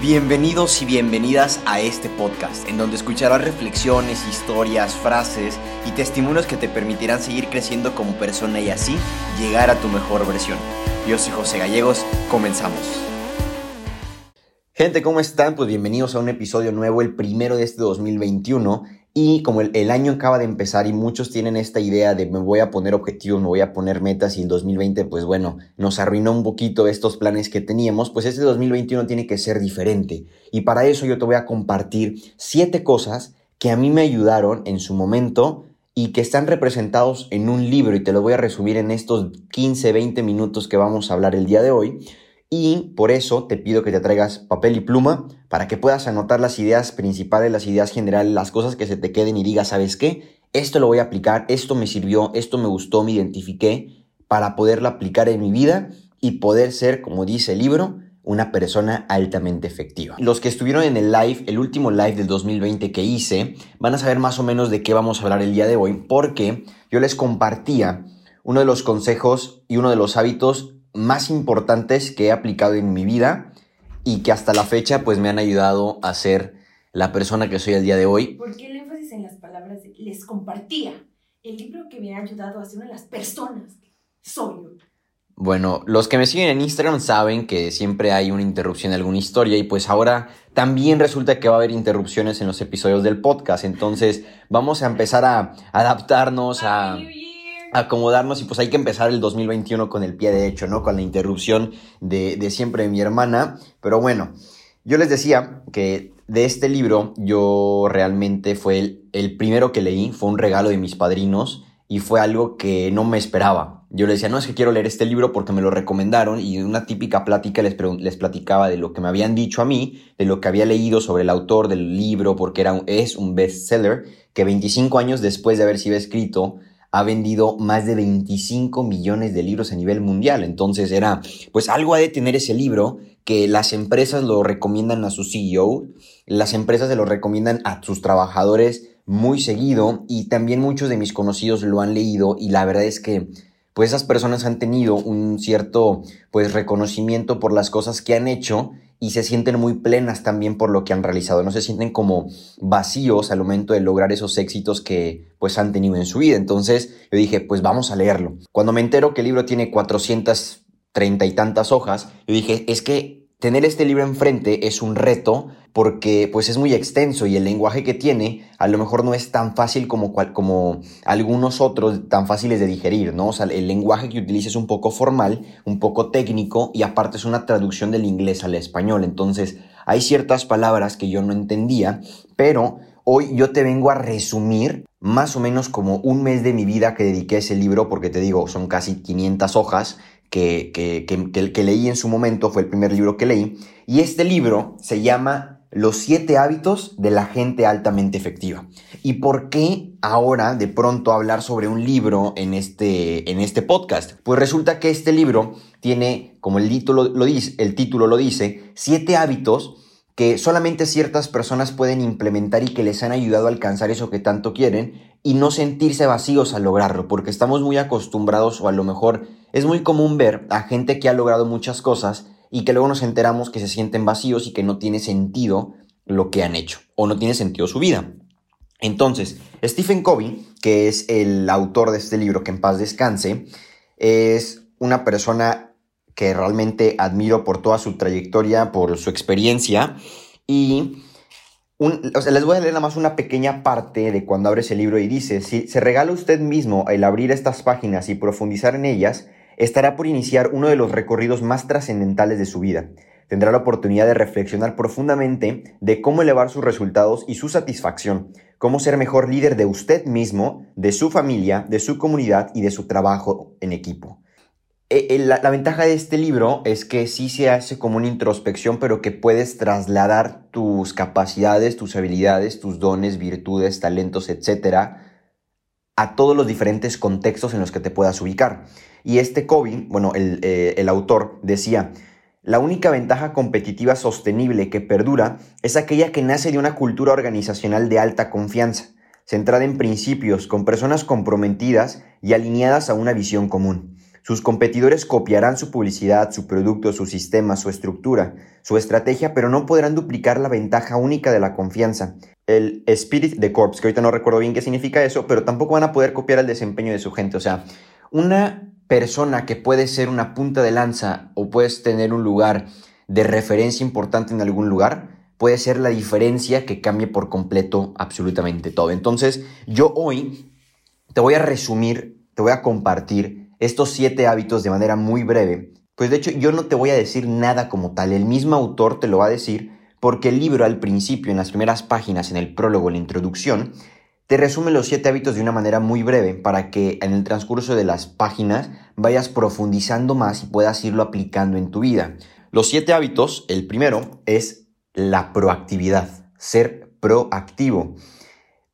Bienvenidos y bienvenidas a este podcast, en donde escucharás reflexiones, historias, frases y testimonios que te permitirán seguir creciendo como persona y así llegar a tu mejor versión. Yo soy José Gallegos, comenzamos. Gente, ¿cómo están? Pues bienvenidos a un episodio nuevo, el primero de este 2021. Y como el, año acaba de empezar y muchos tienen esta idea de me voy a poner objetivos, me voy a poner metas y el 2020 pues bueno, nos arruinó un poquito estos planes que teníamos, pues este 2021 tiene que ser diferente. Y para eso yo te voy a compartir siete cosas que a mí me ayudaron en su momento y que están representados en un libro y te lo voy a resumir en estos 15, 20 minutos que vamos a hablar el día de hoy y por eso te pido que te traigas papel y pluma para que puedas anotar las ideas principales, las ideas generales, las cosas que se te queden y digas, ¿sabes qué? Esto lo voy a aplicar, esto me sirvió, esto me gustó, me identifiqué para poderlo aplicar en mi vida y poder ser, como dice el libro, una persona altamente efectiva. Los que estuvieron en el live, el último live del 2020 que hice, van a saber más o menos de qué vamos a hablar el día de hoy, porque yo les compartía uno de los consejos y uno de los hábitos más importantes que he aplicado en mi vida y que hasta la fecha pues me han ayudado a ser la persona que soy el día de hoy. ¿Por qué el énfasis en las palabras de les compartía? El libro que me ha ayudado a ser una de las personas que soy Bueno, los que me siguen en Instagram saben que siempre hay una interrupción en alguna historia y pues ahora también resulta que va a haber interrupciones en los episodios del podcast. Entonces vamos a empezar a adaptarnos a acomodarnos y pues hay que empezar el 2021 con el pie derecho, ¿no? Con la interrupción de, de siempre de mi hermana. Pero bueno, yo les decía que de este libro yo realmente fue el, el, primero que leí, fue un regalo de mis padrinos y fue algo que no me esperaba. Yo les decía, no es que quiero leer este libro porque me lo recomendaron y en una típica plática les, les platicaba de lo que me habían dicho a mí, de lo que había leído sobre el autor del libro porque era es un bestseller que 25 años después de haber sido escrito ha vendido más de 25 millones de libros a nivel mundial. Entonces era, pues algo ha de tener ese libro que las empresas lo recomiendan a su CEO, las empresas se lo recomiendan a sus trabajadores muy seguido y también muchos de mis conocidos lo han leído y la verdad es que pues esas personas han tenido un cierto pues reconocimiento por las cosas que han hecho y se sienten muy plenas también por lo que han realizado, no se sienten como vacíos al momento de lograr esos éxitos que pues han tenido en su vida. Entonces yo dije, pues vamos a leerlo. Cuando me entero que el libro tiene 430 y tantas hojas, yo dije, es que tener este libro enfrente es un reto porque pues es muy extenso y el lenguaje que tiene a lo mejor no es tan fácil como, como algunos otros tan fáciles de digerir, ¿no? O sea, el lenguaje que utiliza es un poco formal, un poco técnico y aparte es una traducción del inglés al español, entonces hay ciertas palabras que yo no entendía, pero hoy yo te vengo a resumir más o menos como un mes de mi vida que dediqué a ese libro, porque te digo, son casi 500 hojas que, que, que, que leí en su momento, fue el primer libro que leí, y este libro se llama los siete hábitos de la gente altamente efectiva. ¿Y por qué ahora de pronto hablar sobre un libro en este, en este podcast? Pues resulta que este libro tiene, como el título lo dice, el título lo dice, siete hábitos que solamente ciertas personas pueden implementar y que les han ayudado a alcanzar eso que tanto quieren y no sentirse vacíos al lograrlo, porque estamos muy acostumbrados o a lo mejor es muy común ver a gente que ha logrado muchas cosas y que luego nos enteramos que se sienten vacíos y que no tiene sentido lo que han hecho o no tiene sentido su vida. Entonces, Stephen Covey, que es el autor de este libro, que en paz descanse, es una persona que realmente admiro por toda su trayectoria, por su experiencia y les voy a leer nada más una pequeña parte de cuando abres el libro y dice, si se regala usted mismo el abrir estas páginas y profundizar en ellas, estará por iniciar uno de los recorridos más trascendentales de su vida. Tendrá la oportunidad de reflexionar profundamente de cómo elevar sus resultados y su satisfacción, cómo ser mejor líder de usted mismo, de su familia, de su comunidad y de su trabajo en equipo. Eh, la, la, ventaja de este libro es que sí se hace como una introspección, pero que puedes trasladar tus capacidades, tus habilidades, tus dones, virtudes, talentos, etcétera, a todos los diferentes contextos en los que te puedas ubicar. Y este Kobe, bueno, eh, el, autor decía, la única ventaja competitiva sostenible que perdura es aquella que nace de una cultura organizacional de alta confianza, centrada en principios, con personas comprometidas y alineadas a una visión común. Sus competidores copiarán su publicidad, su producto, su sistema, su estructura, su estrategia, pero no podrán duplicar la ventaja única de la confianza. El spirit de corps, que ahorita no recuerdo bien qué significa eso, pero tampoco van a poder copiar el desempeño de su gente. O sea, una persona que puede ser una punta de lanza o puedes tener un lugar de referencia importante en algún lugar, puede ser la diferencia que cambie por completo absolutamente todo. Entonces, yo hoy te voy a resumir, te voy a compartir estos siete hábitos de manera muy breve. Pues de hecho, yo no te voy a decir nada como tal, el mismo autor te lo va a decir porque el libro al principio, en las primeras páginas, en el prólogo, en la introducción, te resume los siete hábitos de una manera muy breve para que en el transcurso de las páginas vayas profundizando más y puedas irlo aplicando en tu vida. Los siete hábitos, el primero es la proactividad, ser proactivo.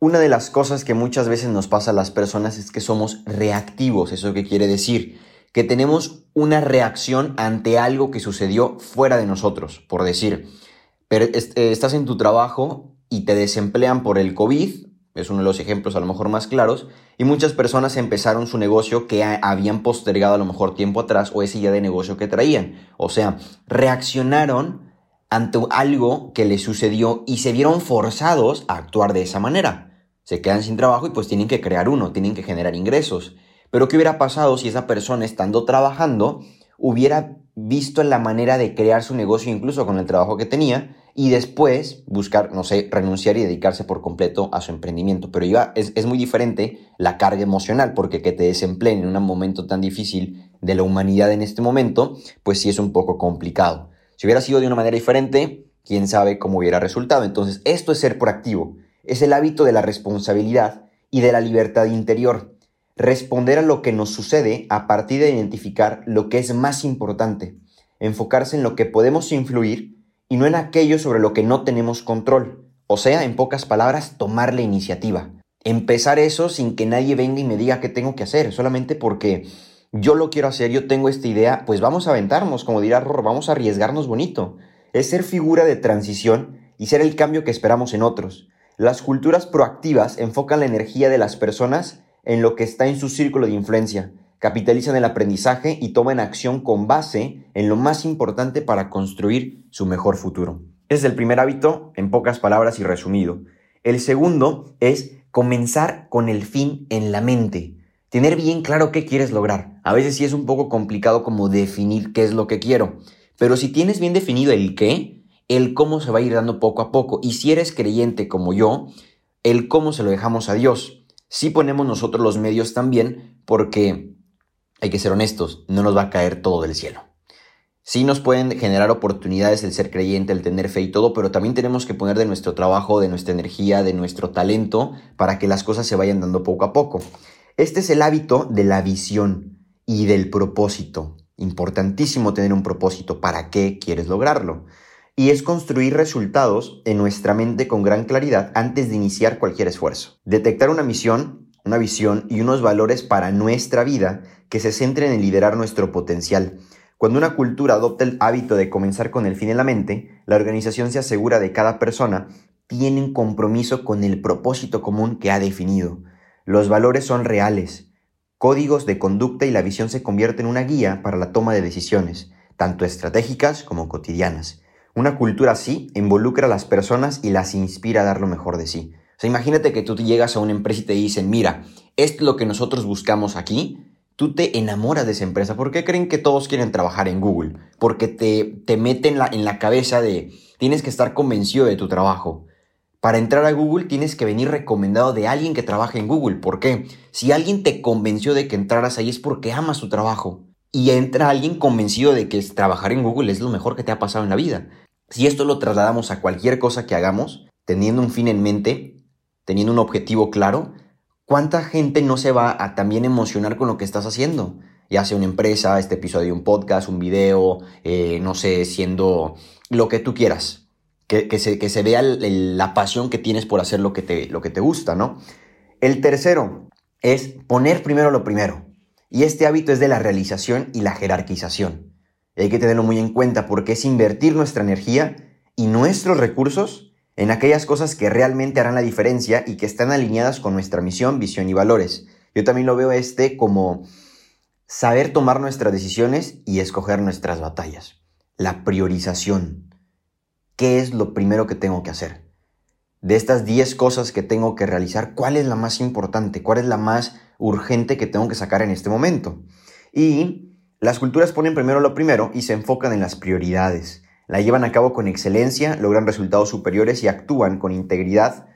Una de las cosas que muchas veces nos pasa a las personas es que somos reactivos. ¿Eso qué quiere decir? Que tenemos una reacción ante algo que sucedió fuera de nosotros. Por decir, eh, estás en tu trabajo y te desemplean por el COVID, es uno de los ejemplos a lo mejor más claros, y muchas personas empezaron su negocio que habían postergado a lo mejor tiempo atrás o ese ya de negocio que traían. O sea, reaccionaron ante algo que les sucedió y se vieron forzados a actuar de esa manera. Se quedan sin trabajo y pues tienen que crear uno, tienen que generar ingresos. Pero ¿qué hubiera pasado si esa persona estando trabajando hubiera visto la manera de crear su negocio incluso con el trabajo que tenía y después buscar, no sé, renunciar y dedicarse por completo a su emprendimiento? Pero iba, es, es muy diferente la carga emocional porque que te desempleen en un momento tan difícil de la humanidad en este momento, pues sí es un poco complicado. Si hubiera sido de una manera diferente, quién sabe cómo hubiera resultado. Entonces, esto es ser proactivo. Es el hábito de la responsabilidad y de la libertad interior. Responder a lo que nos sucede a partir de identificar lo que es más importante. Enfocarse en lo que podemos influir y no en aquello sobre lo que no tenemos control. O sea, en pocas palabras, tomar la iniciativa. Empezar eso sin que nadie venga y me diga qué tengo que hacer, solamente porque yo lo quiero hacer, yo tengo esta idea, pues vamos a aventarnos, como dirá Ror, vamos a arriesgarnos bonito. Es ser figura de transición y ser el cambio que esperamos en otros. Las culturas proactivas enfocan la energía de las personas en lo que está en su círculo de influencia, capitalizan el aprendizaje y toman acción con base en lo más importante para construir su mejor futuro. es el primer hábito, en pocas palabras y resumido. El segundo es comenzar con el fin en la mente tener bien claro qué quieres lograr. A veces sí es un poco complicado como definir qué es lo que quiero, pero si tienes bien definido el qué, el cómo se va a ir dando poco a poco. Y si eres creyente como yo, el cómo se lo dejamos a Dios. Si ponemos nosotros los medios también, porque hay que ser honestos, no nos va a caer todo del cielo. Sí nos pueden generar oportunidades el ser creyente, el tener fe y todo, pero también tenemos que poner de nuestro trabajo, de nuestra energía, de nuestro talento, para que las cosas se vayan dando poco a poco. Este es el hábito de la visión y del propósito. Importantísimo tener un propósito. ¿Para qué quieres lograrlo? Y es construir resultados en nuestra mente con gran claridad antes de iniciar cualquier esfuerzo. Detectar una misión, una visión y unos valores para nuestra vida que se centren en liderar nuestro potencial. Cuando una cultura adopta el hábito de comenzar con el fin en la mente, la organización se asegura de cada persona tiene un compromiso con el propósito común que ha definido. Los valores son reales, códigos de conducta y la visión se convierte en una guía para la toma de decisiones, tanto estratégicas como cotidianas. Una cultura así involucra a las personas y las inspira a dar lo mejor de sí. O sea, imagínate que tú llegas a una empresa y te dicen, mira, esto es lo que nosotros buscamos aquí, tú te enamoras de esa empresa. ¿Por qué creen que todos quieren trabajar en Google? Porque te, te meten la, en la cabeza de tienes que estar convencido de tu trabajo. Para entrar a Google tienes que venir recomendado de alguien que trabaja en Google. ¿Por qué? Si alguien te convenció de que entraras ahí es porque amas su trabajo. Y entra alguien convencido de que trabajar en Google es lo mejor que te ha pasado en la vida. Si esto lo trasladamos a cualquier cosa que hagamos, teniendo un fin en mente, teniendo un objetivo claro, ¿cuánta gente no se va a también emocionar con lo que estás haciendo? Ya sea una empresa, este episodio un podcast, un video, eh, no sé, siendo lo que tú quieras que, se, vea la pasión que tienes por hacer lo que, te, lo que te gusta, ¿no? El tercero es poner primero lo primero. Y este hábito es de la realización y la jerarquización. hay que tenerlo muy en cuenta porque es invertir nuestra energía y nuestros recursos en aquellas cosas que realmente harán la diferencia y que están alineadas con nuestra misión, visión y valores. Yo también lo veo este como saber tomar nuestras decisiones y escoger nuestras batallas. La priorización. ¿Qué es lo primero que tengo que hacer? De estas 10 cosas que tengo que realizar, ¿cuál es la más importante? ¿Cuál es la más urgente que tengo que sacar en este momento? Y las culturas ponen primero lo primero y se enfocan en las prioridades. La llevan a cabo con excelencia, logran resultados superiores y actúan con integridad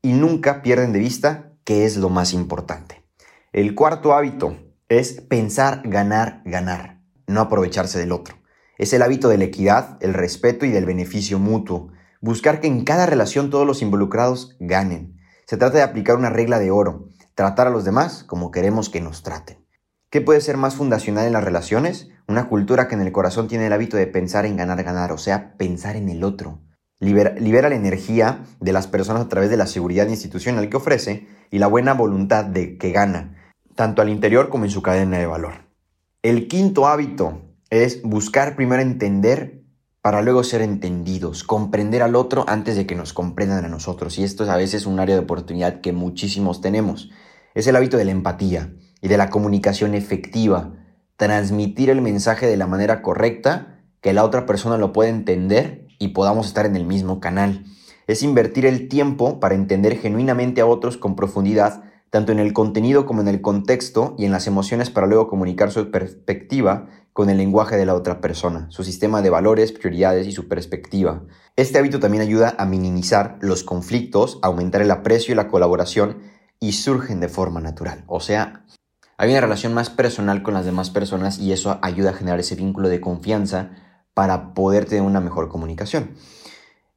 y nunca pierden de vista qué es lo más importante. El cuarto hábito es pensar, ganar, ganar, no aprovecharse del otro. Es el hábito de la equidad, el respeto y del beneficio mutuo. Buscar que en cada relación todos los involucrados ganen. Se trata de aplicar una regla de oro, tratar a los demás como queremos que nos traten. ¿Qué puede ser más fundacional en las relaciones? Una cultura que en el corazón tiene el hábito de pensar en ganar, ganar, o sea, pensar en el otro. Libera, libera, la energía de las personas a través de la seguridad institucional que ofrece y la buena voluntad de que gana, tanto al interior como en su cadena de valor. El quinto hábito es buscar primero entender para luego ser entendidos, comprender al otro antes de que nos comprendan a nosotros. Y esto es a veces un área de oportunidad que muchísimos tenemos. Es el hábito de la empatía y de la comunicación efectiva, transmitir el mensaje de la manera correcta, que la otra persona lo pueda entender y podamos estar en el mismo canal. Es invertir el tiempo para entender genuinamente a otros con profundidad, tanto en el contenido como en el contexto y en las emociones para luego comunicar su perspectiva con el lenguaje de la otra persona, su sistema de valores, prioridades y su perspectiva. Este hábito también ayuda a minimizar los conflictos, aumentar el aprecio y la colaboración y surgen de forma natural. O sea, hay una relación más personal con las demás personas y eso ayuda a generar ese vínculo de confianza para poder tener una mejor comunicación.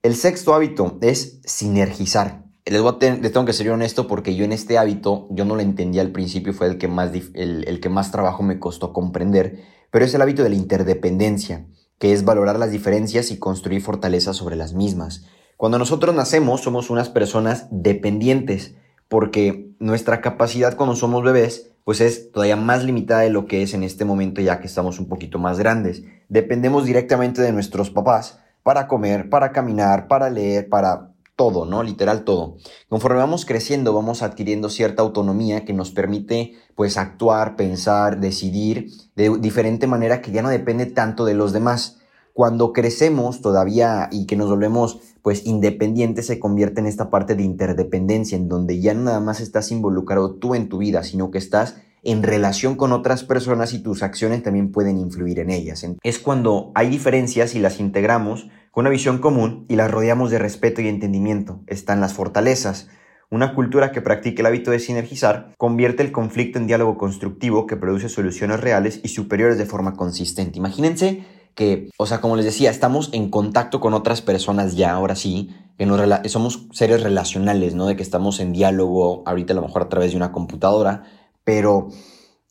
El sexto hábito es sinergizar. Les, voy a tengo que ser honesto porque yo en este hábito, yo no lo entendía al principio, fue el que más, el que más trabajo me costó comprender pero es el hábito de la interdependencia, que es valorar las diferencias y construir fortalezas sobre las mismas. Cuando nosotros nacemos somos unas personas dependientes, porque nuestra capacidad cuando somos bebés pues es todavía más limitada de lo que es en este momento ya que estamos un poquito más grandes. Dependemos directamente de nuestros papás para comer, para caminar, para leer, para todo, ¿no? Literal todo. Conforme vamos creciendo, vamos adquiriendo cierta autonomía que nos permite, pues, actuar, pensar, decidir de diferente manera que ya no depende tanto de los demás. Cuando crecemos todavía y que nos volvemos, pues, independientes, se convierte en esta parte de interdependencia, en donde ya nada más estás involucrado tú en tu vida, sino que estás en relación con otras personas y tus acciones también pueden influir en ellas. Es cuando hay diferencias y las integramos una visión común y las rodeamos de respeto y entendimiento. Están las fortalezas. Una cultura que practique el hábito de sinergizar convierte el conflicto en diálogo constructivo que produce soluciones reales y superiores de forma consistente. Imagínense que, o sea, como les decía, estamos en contacto con otras personas ya, ahora sí, que nos somos seres relacionales, ¿no? De que estamos en diálogo, ahorita a lo mejor a través de una computadora, pero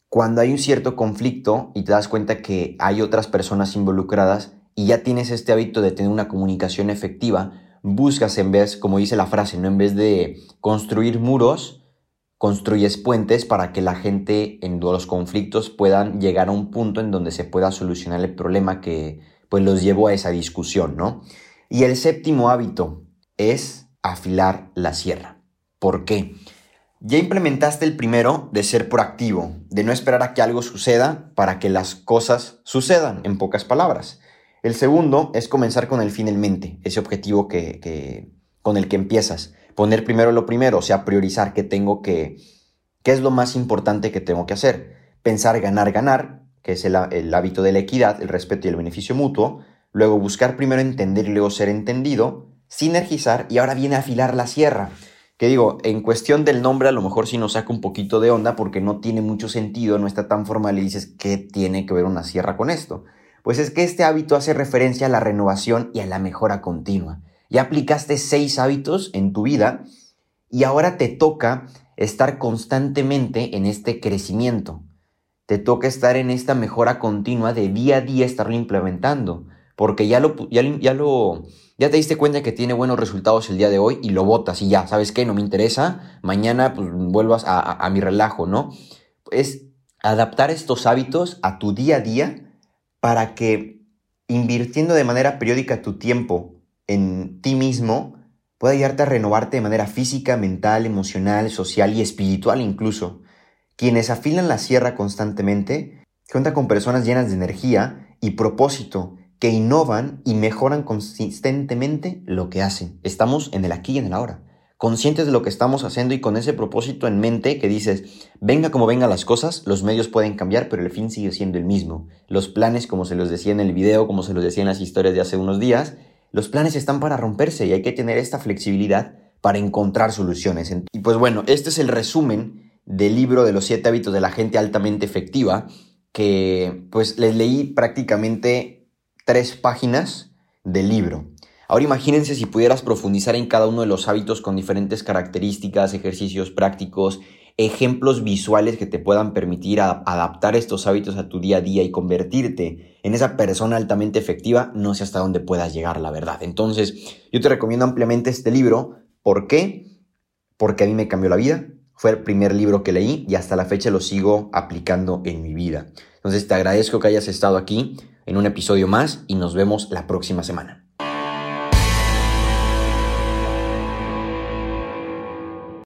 cuando hay un cierto conflicto y te das cuenta que hay otras personas involucradas y ya tienes este hábito de tener una comunicación efectiva, buscas en vez, como dice la frase, ¿no? en vez de construir muros, construyes puentes para que la gente en los conflictos puedan llegar a un punto en donde se pueda solucionar el problema que pues los llevó a esa discusión, ¿no? Y el séptimo hábito es afilar la sierra. ¿Por qué? Ya implementaste el primero de ser proactivo, de no esperar a que algo suceda para que las cosas sucedan, en pocas palabras. El segundo es comenzar con el fin en mente, ese objetivo que, con el que empiezas. Poner primero lo primero, o sea, priorizar qué tengo que, qué es lo más importante que tengo que hacer. Pensar ganar, ganar, que es el, el hábito de la equidad, el respeto y el beneficio mutuo. Luego buscar primero entender y luego ser entendido. Sinergizar y ahora viene a afilar la sierra que digo, en cuestión del nombre a lo mejor sí nos saca un poquito de onda porque no tiene mucho sentido, no está tan formal y dices, ¿qué tiene que ver una sierra con esto? Pues es que este hábito hace referencia a la renovación y a la mejora continua. Ya aplicaste seis hábitos en tu vida y ahora te toca estar constantemente en este crecimiento. Te toca estar en esta mejora continua de día a día estarlo implementando, porque ya lo, ya, lo, ya te diste cuenta que tiene buenos resultados el día de hoy y lo botas y ya, ¿sabes qué? No me interesa, mañana pues vuelvas a, mi relajo, ¿no? Es adaptar estos hábitos a tu día a día para que invirtiendo de manera periódica tu tiempo en ti mismo pueda ayudarte a renovarte de manera física, mental, emocional, social y espiritual incluso. Quienes afilan la sierra constantemente cuentan con personas llenas de energía y propósito que innovan y mejoran consistentemente lo que hacen. Estamos en el aquí y en el ahora, conscientes de lo que estamos haciendo y con ese propósito en mente que dices, venga como vengan las cosas, los medios pueden cambiar, pero el fin sigue siendo el mismo. Los planes, como se los decía en el video, como se los decía en las historias de hace unos días, los planes están para romperse y hay que tener esta flexibilidad para encontrar soluciones. Y pues bueno, este es el resumen del libro de los siete hábitos de la gente altamente efectiva, que pues les leí prácticamente tres páginas del libro. Ahora imagínense si pudieras profundizar en cada uno de los hábitos con diferentes características, ejercicios prácticos, ejemplos visuales que te puedan permitir adaptar estos hábitos a tu día a día y convertirte en esa persona altamente efectiva, no sé hasta dónde puedas llegar, la verdad. Entonces, yo te recomiendo ampliamente este libro. ¿Por qué? Porque a mí me cambió la vida, fue el primer libro que leí y hasta la fecha lo sigo aplicando en mi vida. Entonces te agradezco que hayas estado aquí en un episodio más y nos vemos la próxima semana.